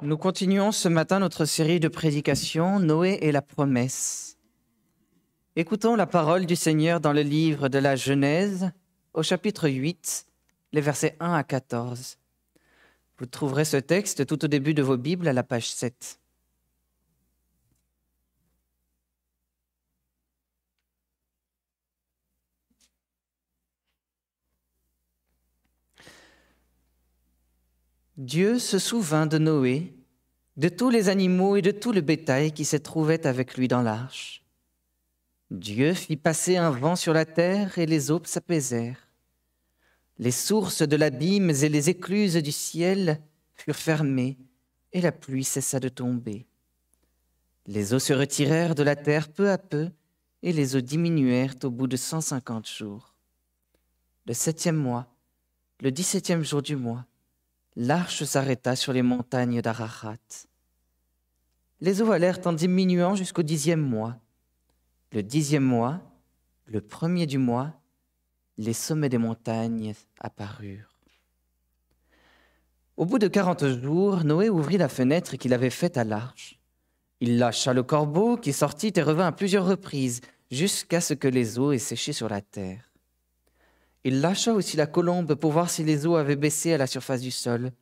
Nous continuons ce matin notre série de prédications Noé et la promesse. Écoutons la parole du Seigneur dans le livre de la Genèse au chapitre 8, les versets 1 à 14. Vous trouverez ce texte tout au début de vos Bibles à la page 7. Dieu se souvint de Noé, de tous les animaux et de tout le bétail qui se trouvaient avec lui dans l'arche. Dieu fit passer un vent sur la terre et les eaux s'apaisèrent. Les sources de l'abîme et les écluses du ciel furent fermées et la pluie cessa de tomber. Les eaux se retirèrent de la terre peu à peu et les eaux diminuèrent au bout de cent cinquante jours. Le septième mois, le dix-septième jour du mois, l'arche s'arrêta sur les montagnes d'Ararat. Les eaux allèrent en diminuant jusqu'au dixième mois. Le dixième mois, le premier du mois, les sommets des montagnes apparurent. Au bout de quarante jours, Noé ouvrit la fenêtre qu'il avait faite à l'arche. Il lâcha le corbeau qui sortit et revint à plusieurs reprises jusqu'à ce que les eaux aient séché sur la terre. Il lâcha aussi la colombe pour voir si les eaux avaient baissé à la surface du sol.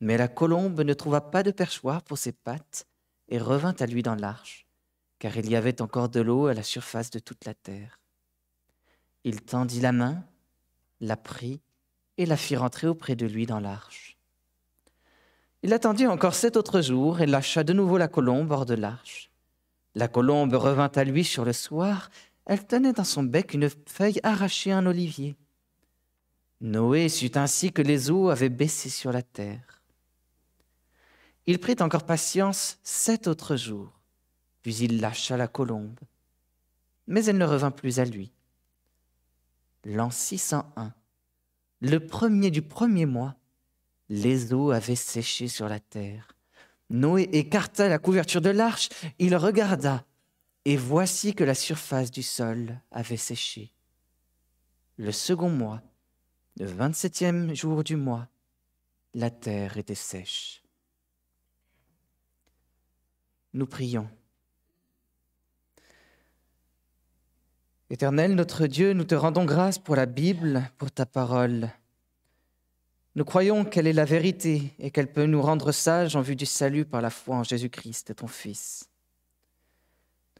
Mais la colombe ne trouva pas de perchoir pour ses pattes et revint à lui dans l'arche, car il y avait encore de l'eau à la surface de toute la terre. Il tendit la main, la prit et la fit rentrer auprès de lui dans l'arche. Il attendit encore sept autres jours et lâcha de nouveau la colombe hors de l'arche. La colombe revint à lui sur le soir elle tenait dans son bec une feuille arrachée à un olivier. Noé sut ainsi que les eaux avaient baissé sur la terre. Il prit encore patience sept autres jours, puis il lâcha la colombe. Mais elle ne revint plus à lui. L'an 601, le premier du premier mois, les eaux avaient séché sur la terre. Noé écarta la couverture de l'arche, il regarda, et voici que la surface du sol avait séché. Le second mois, le vingt-septième jour du mois, la terre était sèche. Nous prions. Éternel notre Dieu, nous te rendons grâce pour la Bible, pour ta parole. Nous croyons qu'elle est la vérité et qu'elle peut nous rendre sages en vue du salut par la foi en Jésus-Christ, ton Fils.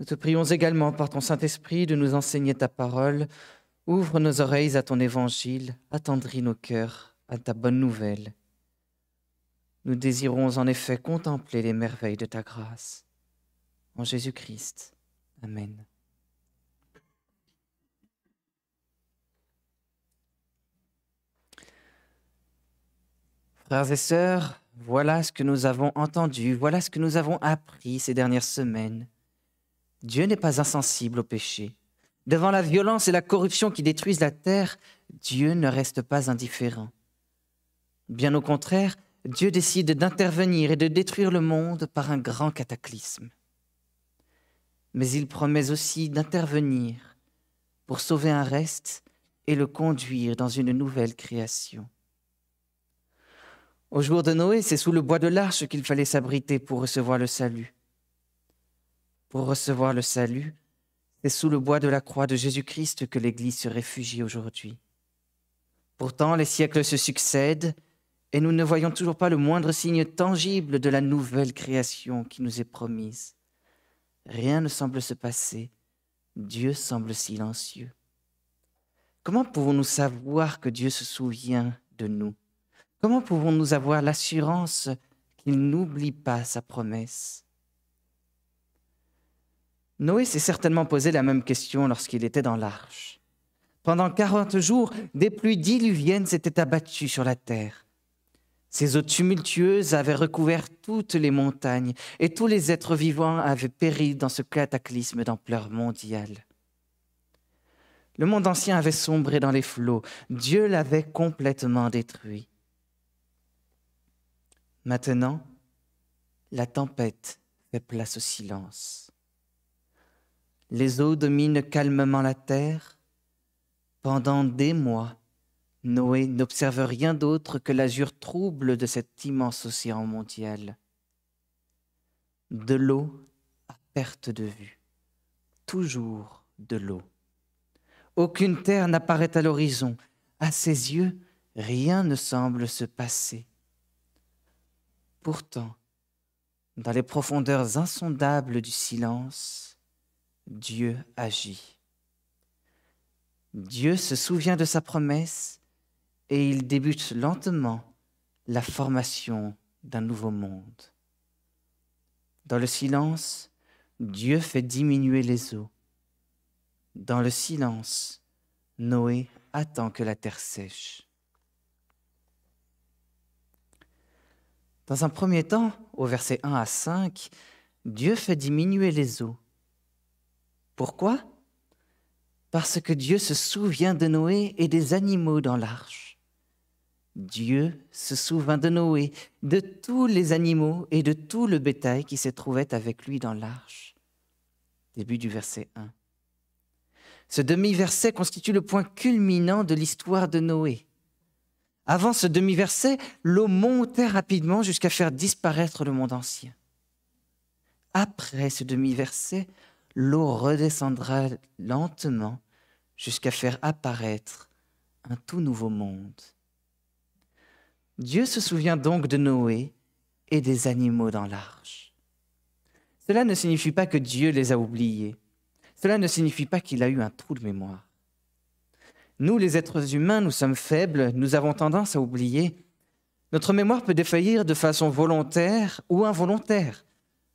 Nous te prions également par ton Saint-Esprit de nous enseigner ta parole. Ouvre nos oreilles à ton évangile, attendris nos cœurs à ta bonne nouvelle. Nous désirons en effet contempler les merveilles de ta grâce. En Jésus-Christ. Amen. Frères et sœurs, voilà ce que nous avons entendu, voilà ce que nous avons appris ces dernières semaines. Dieu n'est pas insensible au péché. Devant la violence et la corruption qui détruisent la terre, Dieu ne reste pas indifférent. Bien au contraire, Dieu décide d'intervenir et de détruire le monde par un grand cataclysme. Mais il promet aussi d'intervenir pour sauver un reste et le conduire dans une nouvelle création. Au jour de Noé, c'est sous le bois de l'arche qu'il fallait s'abriter pour recevoir le salut pour recevoir le salut, c'est sous le bois de la croix de Jésus-Christ que l'Église se réfugie aujourd'hui. Pourtant, les siècles se succèdent et nous ne voyons toujours pas le moindre signe tangible de la nouvelle création qui nous est promise. Rien ne semble se passer. Dieu semble silencieux. Comment pouvons-nous savoir que Dieu se souvient de nous? Comment pouvons-nous avoir l'assurance qu'il n'oublie pas sa promesse? Noé s'est certainement posé la même question lorsqu'il était dans l'arche. Pendant quarante jours, des pluies diluviennes s'étaient abattues sur la terre. Ces eaux tumultueuses avaient recouvert toutes les montagnes et tous les êtres vivants avaient péri dans ce cataclysme d'ampleur mondiale. Le monde ancien avait sombré dans les flots, Dieu l'avait complètement détruit. Maintenant, la tempête fait place au silence. Les eaux dominent calmement la terre. Pendant des mois, Noé n'observe rien d'autre que l'azur trouble de cet immense océan mondial. De l'eau à perte de vue, toujours de l'eau. Aucune terre n'apparaît à l'horizon. À ses yeux, rien ne semble se passer. Pourtant, dans les profondeurs insondables du silence, Dieu agit. Dieu se souvient de sa promesse et il débute lentement la formation d'un nouveau monde. Dans le silence, Dieu fait diminuer les eaux. Dans le silence, Noé attend que la terre sèche. Dans un premier temps, au verset 1 à 5, Dieu fait diminuer les eaux. Pourquoi? Parce que Dieu se souvient de Noé et des animaux dans l'arche. Dieu se souvint de Noé, de tous les animaux et de tout le bétail qui se trouvait avec lui dans l'arche. Début du verset 1. Ce demi-verset constitue le point culminant de l'histoire de Noé. Avant ce demi-verset, l'eau montait rapidement jusqu'à faire disparaître le monde ancien. Après ce demi-verset, l'eau redescendra lentement jusqu'à faire apparaître un tout nouveau monde. Dieu se souvient donc de Noé et des animaux dans l'arche. Cela ne signifie pas que Dieu les a oubliés. Cela ne signifie pas qu'il a eu un trou de mémoire. Nous, les êtres humains, nous sommes faibles, nous avons tendance à oublier. Notre mémoire peut défaillir de façon volontaire ou involontaire.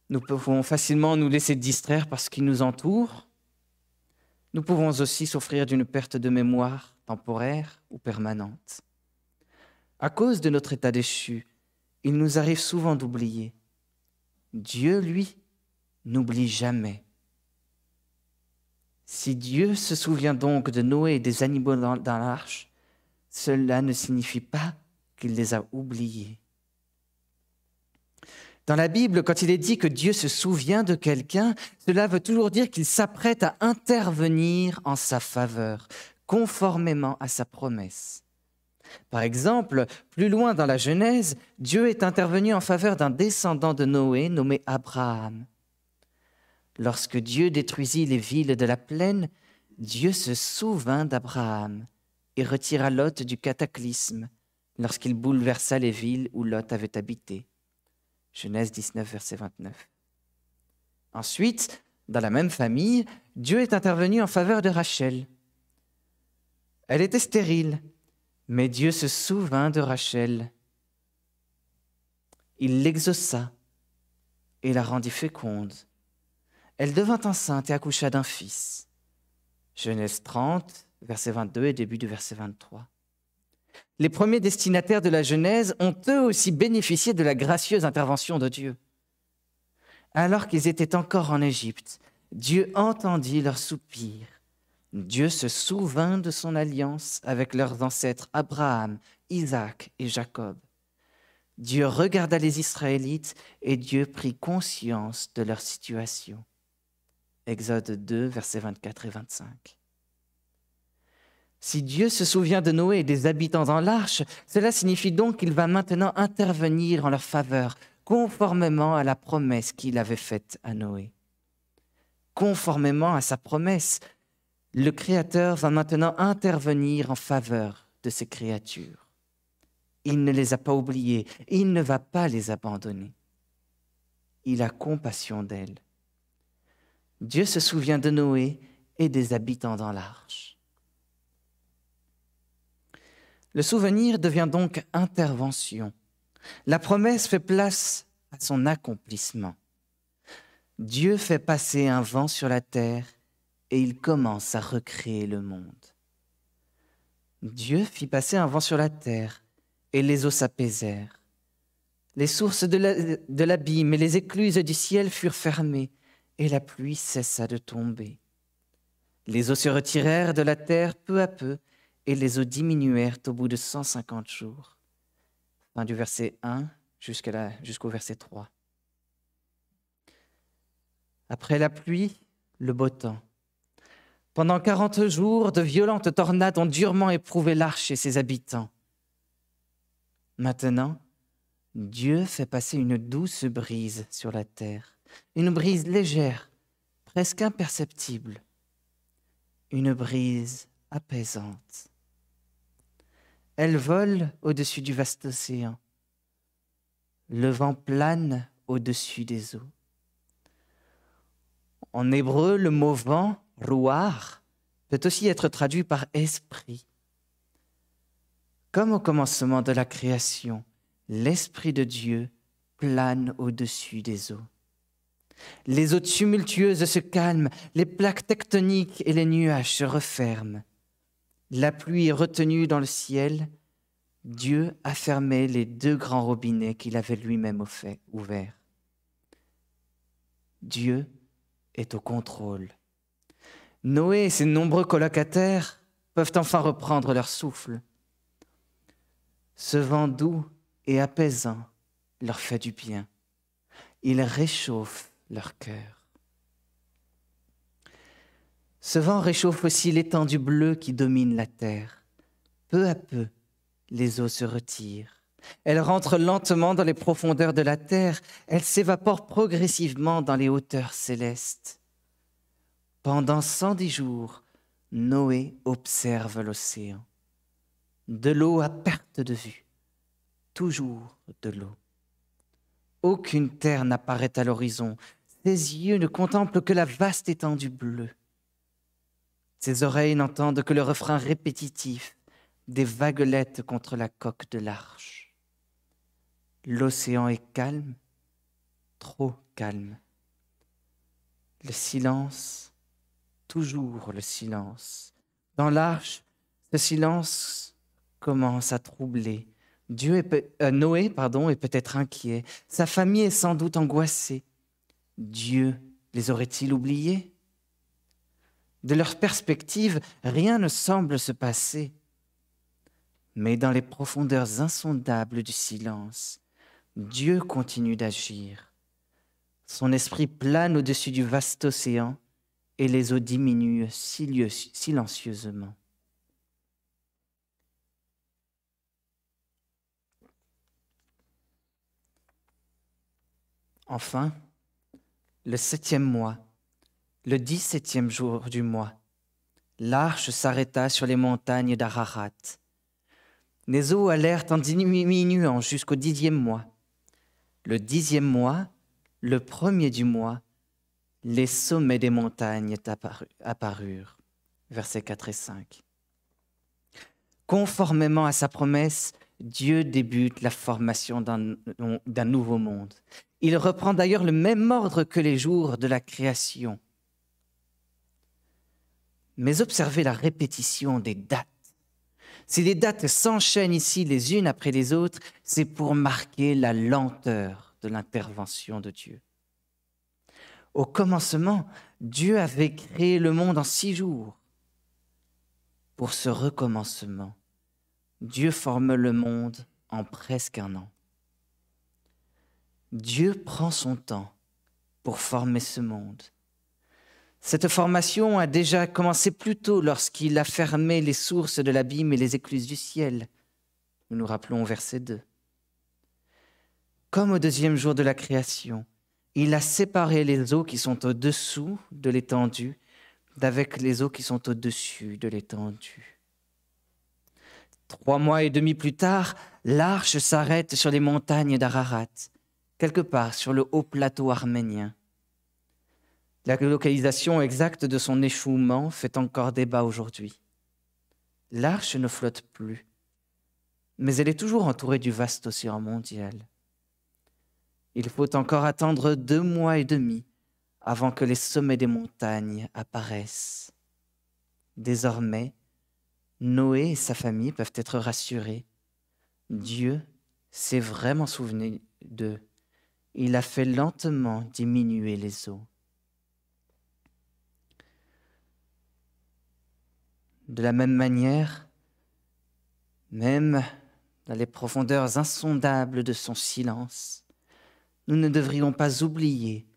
Nous pouvons facilement nous laisser distraire par ce qui nous entoure. Nous pouvons aussi souffrir d'une perte de mémoire temporaire ou permanente. À cause de notre état déchu, il nous arrive souvent d'oublier. Dieu, lui, n'oublie jamais. Si Dieu se souvient donc de Noé et des animaux dans, l'arche, cela ne signifie pas qu'il les a oubliés. Dans la Bible, quand il est dit que Dieu se souvient de quelqu'un, cela veut toujours dire qu'il s'apprête à intervenir en sa faveur, conformément à sa promesse. Par exemple, plus loin dans la Genèse, Dieu est intervenu en faveur d'un descendant de Noé nommé Abraham. Lorsque Dieu détruisit les villes de la plaine, Dieu se souvint d'Abraham et retira Lot du cataclysme lorsqu'il bouleversa les villes où Lot avait habité. Genèse 19, verset 29. Ensuite, dans la même famille, Dieu est intervenu en faveur de Rachel. Elle était stérile, mais Dieu se souvint de Rachel. Il l'exauça et la rendit féconde elle devint enceinte et accoucha d'un fils. Genèse 30, verset 22 et début du verset 23. Les premiers destinataires de la Genèse ont eux aussi bénéficié de la gracieuse intervention de Dieu. Alors qu'ils étaient encore en Égypte, Dieu entendit leurs soupirs. Dieu se souvint de son alliance avec leurs ancêtres Abraham, Isaac et Jacob. Dieu regarda les Israélites et Dieu prit conscience de leur situation. Exode 2, versets 24 et 25. Si Dieu se souvient de Noé et des habitants dans l'arche, cela signifie donc qu'il va maintenant intervenir en leur faveur, conformément à la promesse qu'il avait faite à Noé. Conformément à sa promesse, le Créateur va maintenant intervenir en faveur de ses créatures. Il ne les a pas oubliées, il ne va pas les abandonner. Il a compassion d'elles. Dieu se souvient de Noé et des habitants dans l'arche. Le souvenir devient donc intervention. La promesse fait place à son accomplissement. Dieu fait passer un vent sur la terre et il commence à recréer le monde. Dieu fit passer un vent sur la terre et les eaux s'apaisèrent. Les sources de l'abîme et les écluses du ciel furent fermées et la pluie cessa de tomber. Les eaux se retirèrent de la terre peu à peu, et les eaux diminuèrent au bout de 150 jours. Fin du verset 1 jusqu'au verset 3. Après la pluie, le beau temps. Pendant quarante jours, de violentes tornades ont durement éprouvé l'arche et ses habitants. Maintenant, Dieu fait passer une douce brise sur la terre, une brise légère, presque imperceptible, une brise apaisante. Elle vole au-dessus du vaste océan. Le vent plane au-dessus des eaux. En hébreu, le mot vent, rouar, peut aussi être traduit par esprit. Comme au commencement de la création, l'Esprit de Dieu plane au-dessus des eaux. Les eaux tumultueuses se calment, les plaques tectoniques et les nuages se referment. La pluie est retenue dans le ciel. Dieu a fermé les deux grands robinets qu'il avait lui-même ouverts. Dieu est au contrôle. Noé et ses nombreux colocataires peuvent enfin reprendre leur souffle. Ce vent doux et apaisant leur fait du bien. Il réchauffe leur cœur. Ce vent réchauffe aussi l'étendue bleue qui domine la terre. Peu à peu, les eaux se retirent. Elles rentrent lentement dans les profondeurs de la terre. Elles s'évaporent progressivement dans les hauteurs célestes. Pendant cent dix jours, Noé observe l'océan. De l'eau à perte de vue. Toujours de l'eau. Aucune terre n'apparaît à l'horizon. Ses yeux ne contemplent que la vaste étendue bleue. Ses oreilles n'entendent que le refrain répétitif des vaguelettes contre la coque de l'arche. L'océan est calme, trop calme. Le silence, toujours le silence. Dans l'arche, ce silence commence à troubler Dieu est, euh, Noé pardon, est peut-être inquiet. Sa famille est sans doute angoissée. Dieu les aurait-il oubliés? De leur perspective, rien ne semble se passer. Mais dans les profondeurs insondables du silence, Dieu continue d'agir. Son esprit plane au-dessus du vaste océan et les eaux diminuent silencieusement. Enfin, le septième mois, le dix-septième jour du mois, l'arche s'arrêta sur les montagnes d'Ararat. Les eaux allèrent en diminuant jusqu'au dixième mois. Le dixième mois, le premier du mois, les sommets des montagnes apparurent. Versets 4 et 5. Conformément à sa promesse, Dieu débute la formation d'un nouveau monde. Il reprend d'ailleurs le même ordre que les jours de la création. Mais observez la répétition des dates. Si les dates s'enchaînent ici les unes après les autres, c'est pour marquer la lenteur de l'intervention de Dieu. Au commencement, Dieu avait créé le monde en six jours. Pour ce recommencement, Dieu forme le monde en presque un an. Dieu prend son temps pour former ce monde. Cette formation a déjà commencé plus tôt lorsqu'il a fermé les sources de l'abîme et les écluses du ciel. Nous nous rappelons au verset 2. Comme au deuxième jour de la création, il a séparé les eaux qui sont au-dessous de l'étendue d'avec les eaux qui sont au-dessus de l'étendue. Trois mois et demi plus tard, l'arche s'arrête sur les montagnes d'Ararat quelque part sur le haut plateau arménien. La localisation exacte de son échouement fait encore débat aujourd'hui. L'arche ne flotte plus, mais elle est toujours entourée du vaste océan mondial. Il faut encore attendre deux mois et demi avant que les sommets des montagnes apparaissent. Désormais, Noé et sa famille peuvent être rassurés. Dieu s'est vraiment souvenu d'eux il a fait lentement diminuer les eaux. De la même manière, même dans les profondeurs insondables de son silence, nous ne devrions pas oublier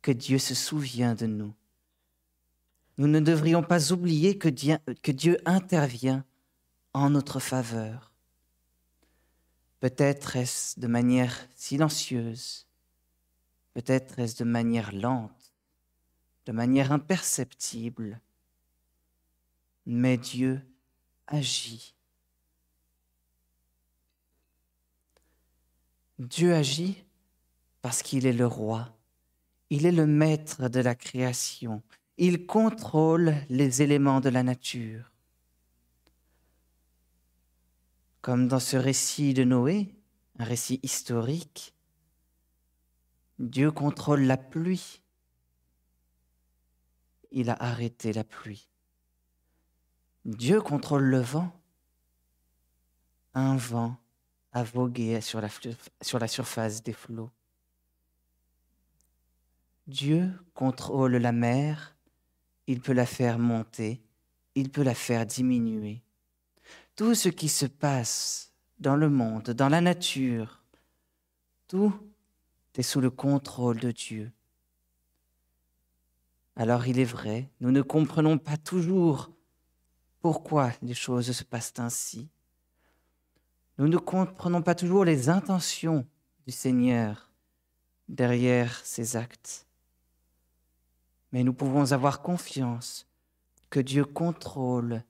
que Dieu se souvient de nous. nous ne devrions pas oublier que Dieu, intervient en notre faveur. Peut-être est-ce de manière silencieuse, peut-être est-ce de manière lente, de manière imperceptible, mais Dieu agit. Dieu agit parce qu'il est le roi, il est le maître de la création, il contrôle les éléments de la nature. Comme dans ce récit de Noé, un récit historique, Dieu contrôle la pluie. Il a arrêté la pluie. Dieu contrôle le vent. Un vent a vogué sur la, sur la surface des flots. Dieu contrôle la mer, il peut la faire monter, il peut la faire diminuer. Tout ce qui se passe dans le monde, dans la nature, tout est sous le contrôle de Dieu. Alors il est vrai, nous ne comprenons pas toujours pourquoi les choses se passent ainsi. Nous ne comprenons pas toujours les intentions du Seigneur derrière ces actes. Mais nous pouvons avoir confiance que Dieu contrôle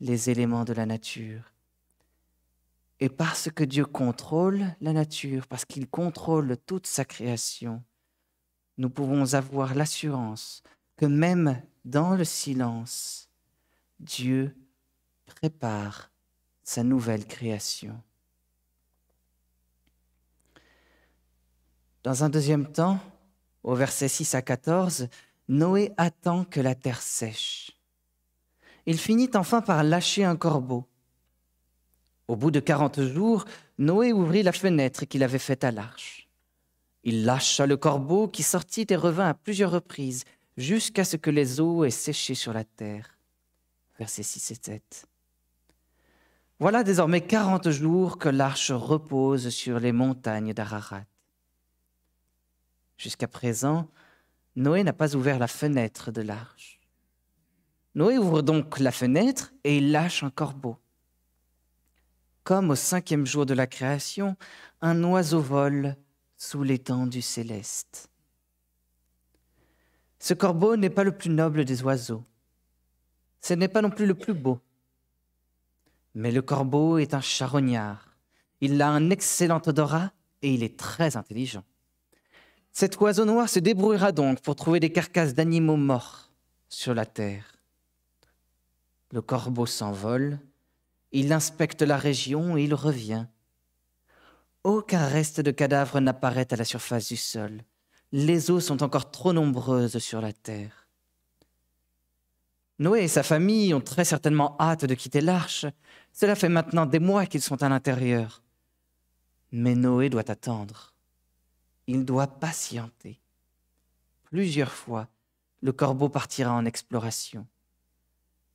les éléments de la nature. Et parce que Dieu contrôle la nature, parce qu'il contrôle toute sa création, nous pouvons avoir l'assurance que même dans le silence, Dieu prépare sa nouvelle création. Dans un deuxième temps, au verset 6 à 14, Noé attend que la terre sèche. Il finit enfin par lâcher un corbeau. Au bout de quarante jours, Noé ouvrit la fenêtre qu'il avait faite à l'arche. Il lâcha le corbeau qui sortit et revint à plusieurs reprises jusqu'à ce que les eaux aient séché sur la terre. Verset 6 et 7. Voilà désormais quarante jours que l'arche repose sur les montagnes d'Ararat. Jusqu'à présent, Noé n'a pas ouvert la fenêtre de l'arche. Noé ouvre donc la fenêtre et il lâche un corbeau. Comme au cinquième jour de la création, un oiseau vole sous l'étendue céleste. Ce corbeau n'est pas le plus noble des oiseaux. Ce n'est pas non plus le plus beau. Mais le corbeau est un charognard. Il a un excellent odorat et il est très intelligent. Cet oiseau noir se débrouillera donc pour trouver des carcasses d'animaux morts sur la terre. Le corbeau s'envole, il inspecte la région et il revient. Aucun reste de cadavre n'apparaît à la surface du sol. Les eaux sont encore trop nombreuses sur la terre. Noé et sa famille ont très certainement hâte de quitter l'arche. Cela fait maintenant des mois qu'ils sont à l'intérieur. Mais Noé doit attendre. Il doit patienter. Plusieurs fois, le corbeau partira en exploration.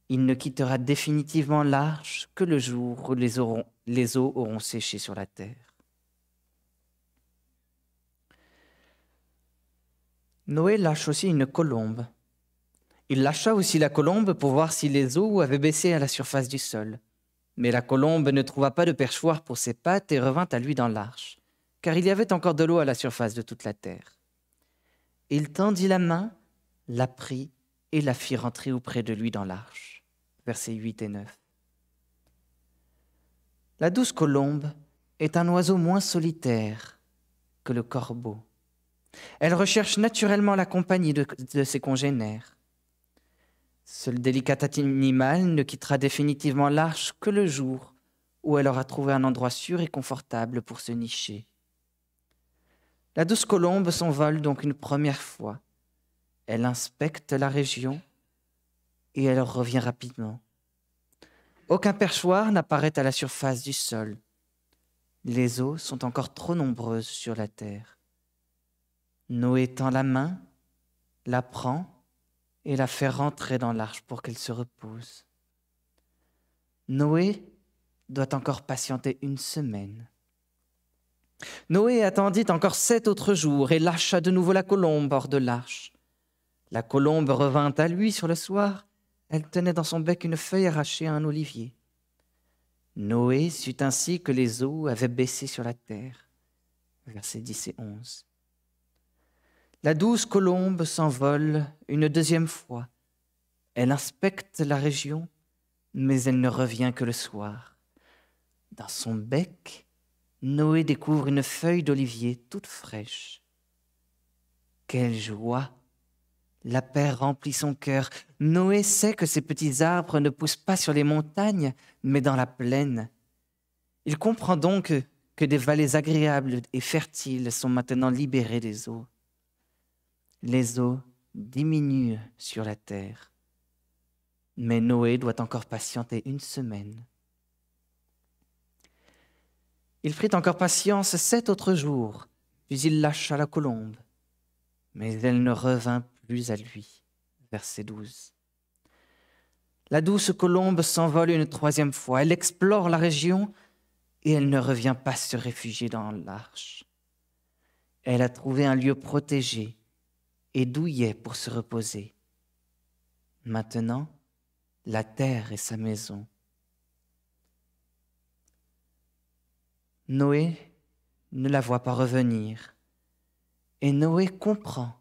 Il ne quittera définitivement l'arche que le jour où les, eaux auront séché sur la terre. Noé lâche aussi une colombe il lâcha aussi la colombe pour voir si les eaux avaient baissé à la surface du sol. Mais la colombe ne trouva pas de perchoir pour ses pattes et revint à lui dans l'arche, car il y avait encore de l'eau à la surface de toute la terre. Il tendit la main, la prit et la fit rentrer auprès de lui dans l'arche. Versets 8 et 9. La douce colombe est un oiseau moins solitaire que le corbeau. Elle recherche naturellement la compagnie de, de ses congénères. Ce délicat animal ne quittera définitivement l'arche que le jour où elle aura trouvé un endroit sûr et confortable pour se nicher. La douce colombe s'envole donc une première fois. Elle inspecte la région et elle revient rapidement. Aucun perchoir n'apparaît à la surface du sol. Les eaux sont encore trop nombreuses sur la terre. Noé tend la main, la prend et la faire rentrer dans l'arche pour qu'elle se repose. Noé doit encore patienter une semaine. Noé attendit encore sept autres jours et lâcha de nouveau la colombe hors de l'arche. La colombe revint à lui sur le soir. Elle tenait dans son bec une feuille arrachée à un olivier. Noé sut ainsi que les eaux avaient baissé sur la terre. Versets 10 et 11. La douce colombe s'envole une deuxième fois. Elle inspecte la région, mais elle ne revient que le soir. Dans son bec, Noé découvre une feuille d'olivier toute fraîche. Quelle joie La paix remplit son cœur. Noé sait que ces petits arbres ne poussent pas sur les montagnes, mais dans la plaine. Il comprend donc que des vallées agréables et fertiles sont maintenant libérées des eaux. Les eaux diminuent sur la terre. Mais Noé doit encore patienter une semaine. Il prit encore patience sept autres jours, puis il lâcha la colombe. Mais elle ne revint plus à lui. Verset 12. La douce colombe s'envole une troisième fois. Elle explore la région et elle ne revient pas se réfugier dans l'arche. Elle a trouvé un lieu protégé et douillet pour se reposer. Maintenant, la terre est sa maison. Noé ne la voit pas revenir et Noé comprend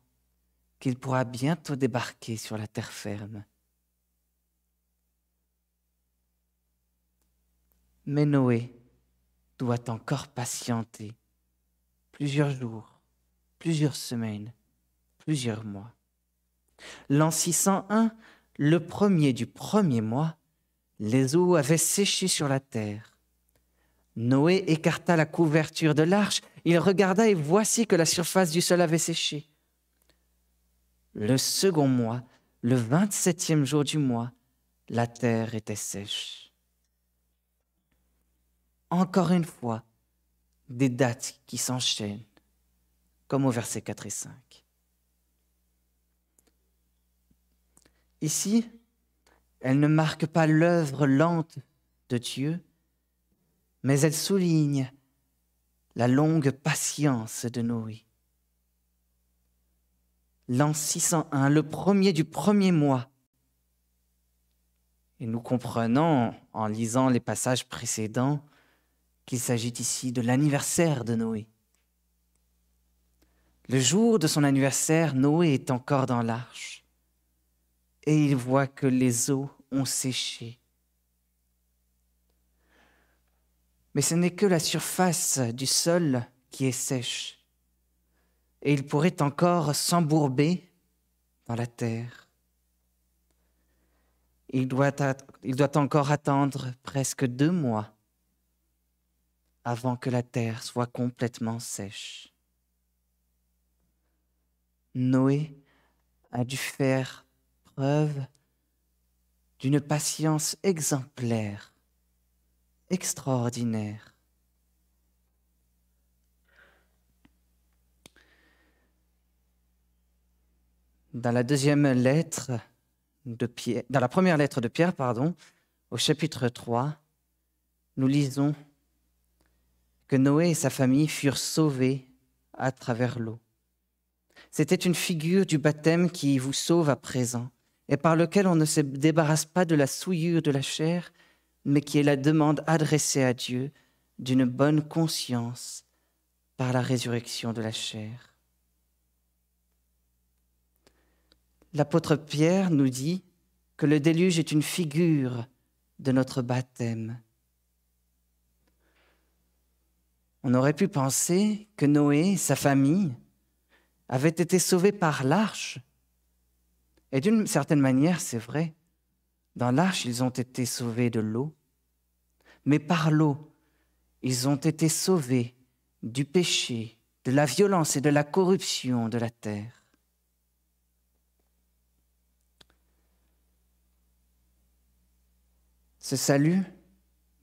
qu'il pourra bientôt débarquer sur la terre ferme. Mais Noé doit encore patienter plusieurs jours, plusieurs semaines, plusieurs mois. L'an 601, le premier du premier mois, les eaux avaient séché sur la terre. Noé écarta la couverture de l'arche, il regarda et voici que la surface du sol avait séché. Le second mois, le vingt-septième jour du mois, la terre était sèche. Encore une fois, des dates qui s'enchaînent, comme au verset 4 et 5. Ici, elle ne marque pas l'œuvre lente de Dieu, mais elle souligne la longue patience de Noé. L'an 601, le premier du premier mois. Et nous comprenons, en lisant les passages précédents, qu'il s'agit ici de l'anniversaire de Noé. Le jour de son anniversaire, Noé est encore dans l'arche et il voit que les eaux ont séché. Mais ce n'est que la surface du sol qui est sèche. Et il pourrait encore s'embourber dans la terre. Il doit, il doit encore attendre presque deux mois avant que la terre soit complètement sèche. Noé a dû faire preuve d'une patience exemplaire extraordinaire. Dans la deuxième lettre de Pierre, dans la première lettre de Pierre, pardon, au chapitre 3, nous lisons que Noé et sa famille furent sauvés à travers l'eau. C'était une figure du baptême qui vous sauve à présent et par lequel on ne se débarrasse pas de la souillure de la chair, mais qui est la demande adressée à Dieu d'une bonne conscience par la résurrection de la chair. L'apôtre Pierre nous dit que le déluge est une figure de notre baptême. On aurait pu penser que Noé et sa famille avaient été sauvés par l'arche. Et d'une certaine manière, c'est vrai. Dans l'arche, ils ont été sauvés de l'eau, mais par l'eau, ils ont été sauvés du péché, de la violence et de la corruption de la terre. Ce salut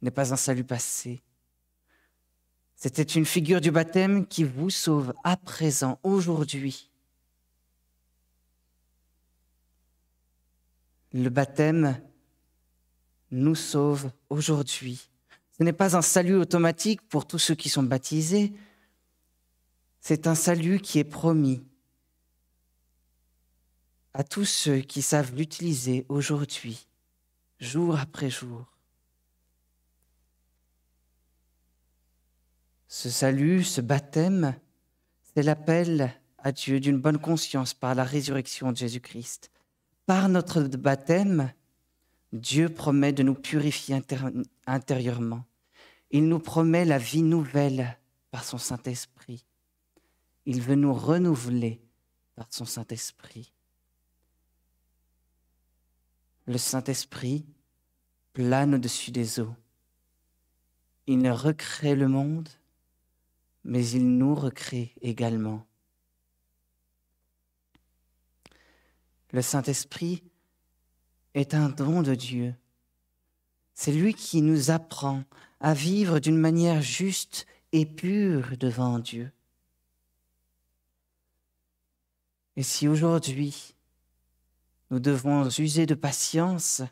n'est pas un salut passé. C'était une figure du baptême qui vous sauve à présent, aujourd'hui. Le baptême nous sauve aujourd'hui. Ce n'est pas un salut automatique pour tous ceux qui sont baptisés, c'est un salut qui est promis. à tous ceux qui savent l'utiliser aujourd'hui, jour après jour. Ce salut, ce baptême, c'est l'appel à Dieu d'une bonne conscience par la résurrection de Jésus-Christ. Par notre baptême, Dieu promet de nous purifier intérieurement. Il nous promet la vie nouvelle par son Saint-Esprit. Il veut nous renouveler par son Saint-Esprit. Le Saint-Esprit plane au-dessus des eaux. Il recrée le monde, mais il nous recrée également. Le Saint-Esprit est un don de Dieu. C'est lui qui nous apprend à vivre d'une manière juste et pure devant Dieu. Et si aujourd'hui nous devons user de patience,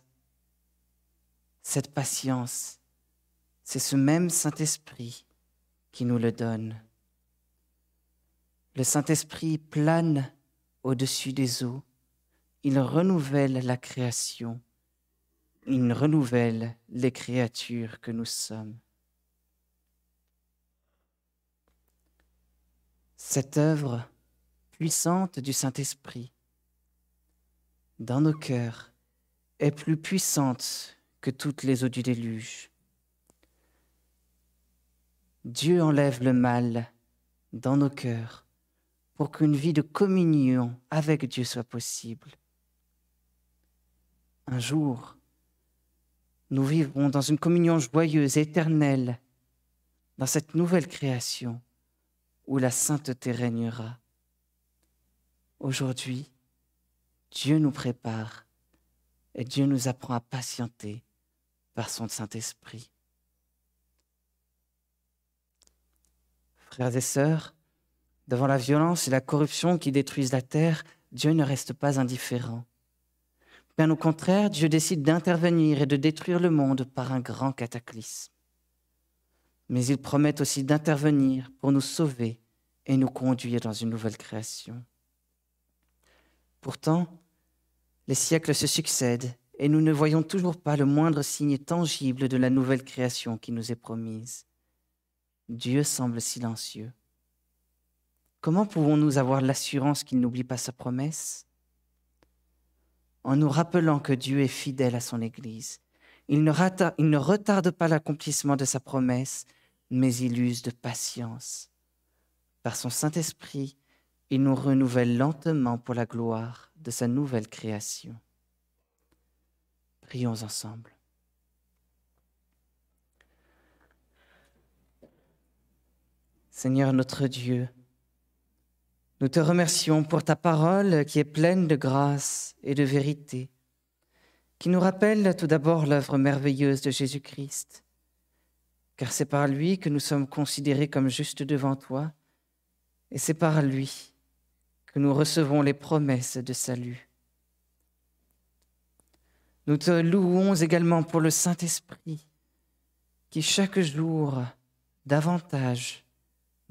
cette patience, c'est ce même Saint-Esprit qui nous le donne. Le Saint-Esprit plane au-dessus des eaux. Il renouvelle la création. Il renouvelle les créatures que nous sommes. Cette œuvre puissante du Saint-Esprit dans nos cœurs est plus puissante que toutes les eaux du déluge. Dieu enlève le mal dans nos cœurs pour qu'une vie de communion avec Dieu soit possible. Un jour, nous vivrons dans une communion joyeuse, éternelle, dans cette nouvelle création où la sainteté régnera. Aujourd'hui, Dieu nous prépare et Dieu nous apprend à patienter par son Saint-Esprit. Frères et sœurs, devant la violence et la corruption qui détruisent la terre, Dieu ne reste pas indifférent. Bien au contraire, Dieu décide d'intervenir et de détruire le monde par un grand cataclysme. Mais il promet aussi d'intervenir pour nous sauver et nous conduire dans une nouvelle création. Pourtant, les siècles se succèdent et nous ne voyons toujours pas le moindre signe tangible de la nouvelle création qui nous est promise. Dieu semble silencieux. Comment pouvons-nous avoir l'assurance qu'il n'oublie pas sa promesse? En nous rappelant que Dieu est fidèle à son Église. Il ne, retarde pas l'accomplissement de sa promesse, mais il use de patience. Par son Saint-Esprit, il nous renouvelle lentement pour la gloire de sa nouvelle création. Prions ensemble. Seigneur notre Dieu, nous te remercions pour ta parole qui est pleine de grâce et de vérité, qui nous rappelle tout d'abord l'œuvre merveilleuse de Jésus-Christ, car c'est par lui que nous sommes considérés comme justes devant toi, et c'est par lui que nous recevons les promesses de salut. Nous te louons également pour le Saint-Esprit qui chaque jour davantage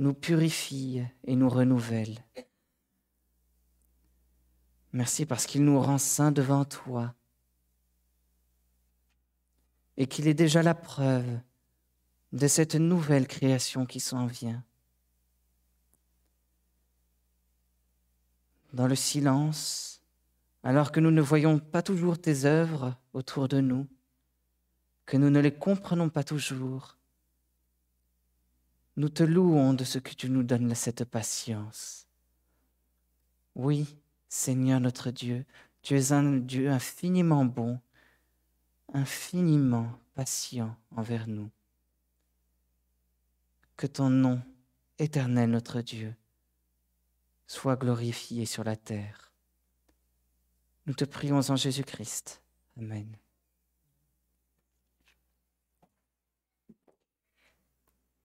nous purifie et nous renouvelle. Merci parce qu'il nous rend saints devant toi et qu'il est déjà la preuve de cette nouvelle création qui s'en vient. dans le silence, alors que nous ne voyons pas toujours tes œuvres autour de nous, que nous ne les comprenons pas toujours. Nous te louons de ce que tu nous donnes cette patience. Oui, Seigneur notre Dieu, tu es un Dieu infiniment bon, infiniment patient envers nous. Que ton nom, éternel notre Dieu, Sois glorifié sur la terre. Nous te prions en Jésus-Christ. Amen.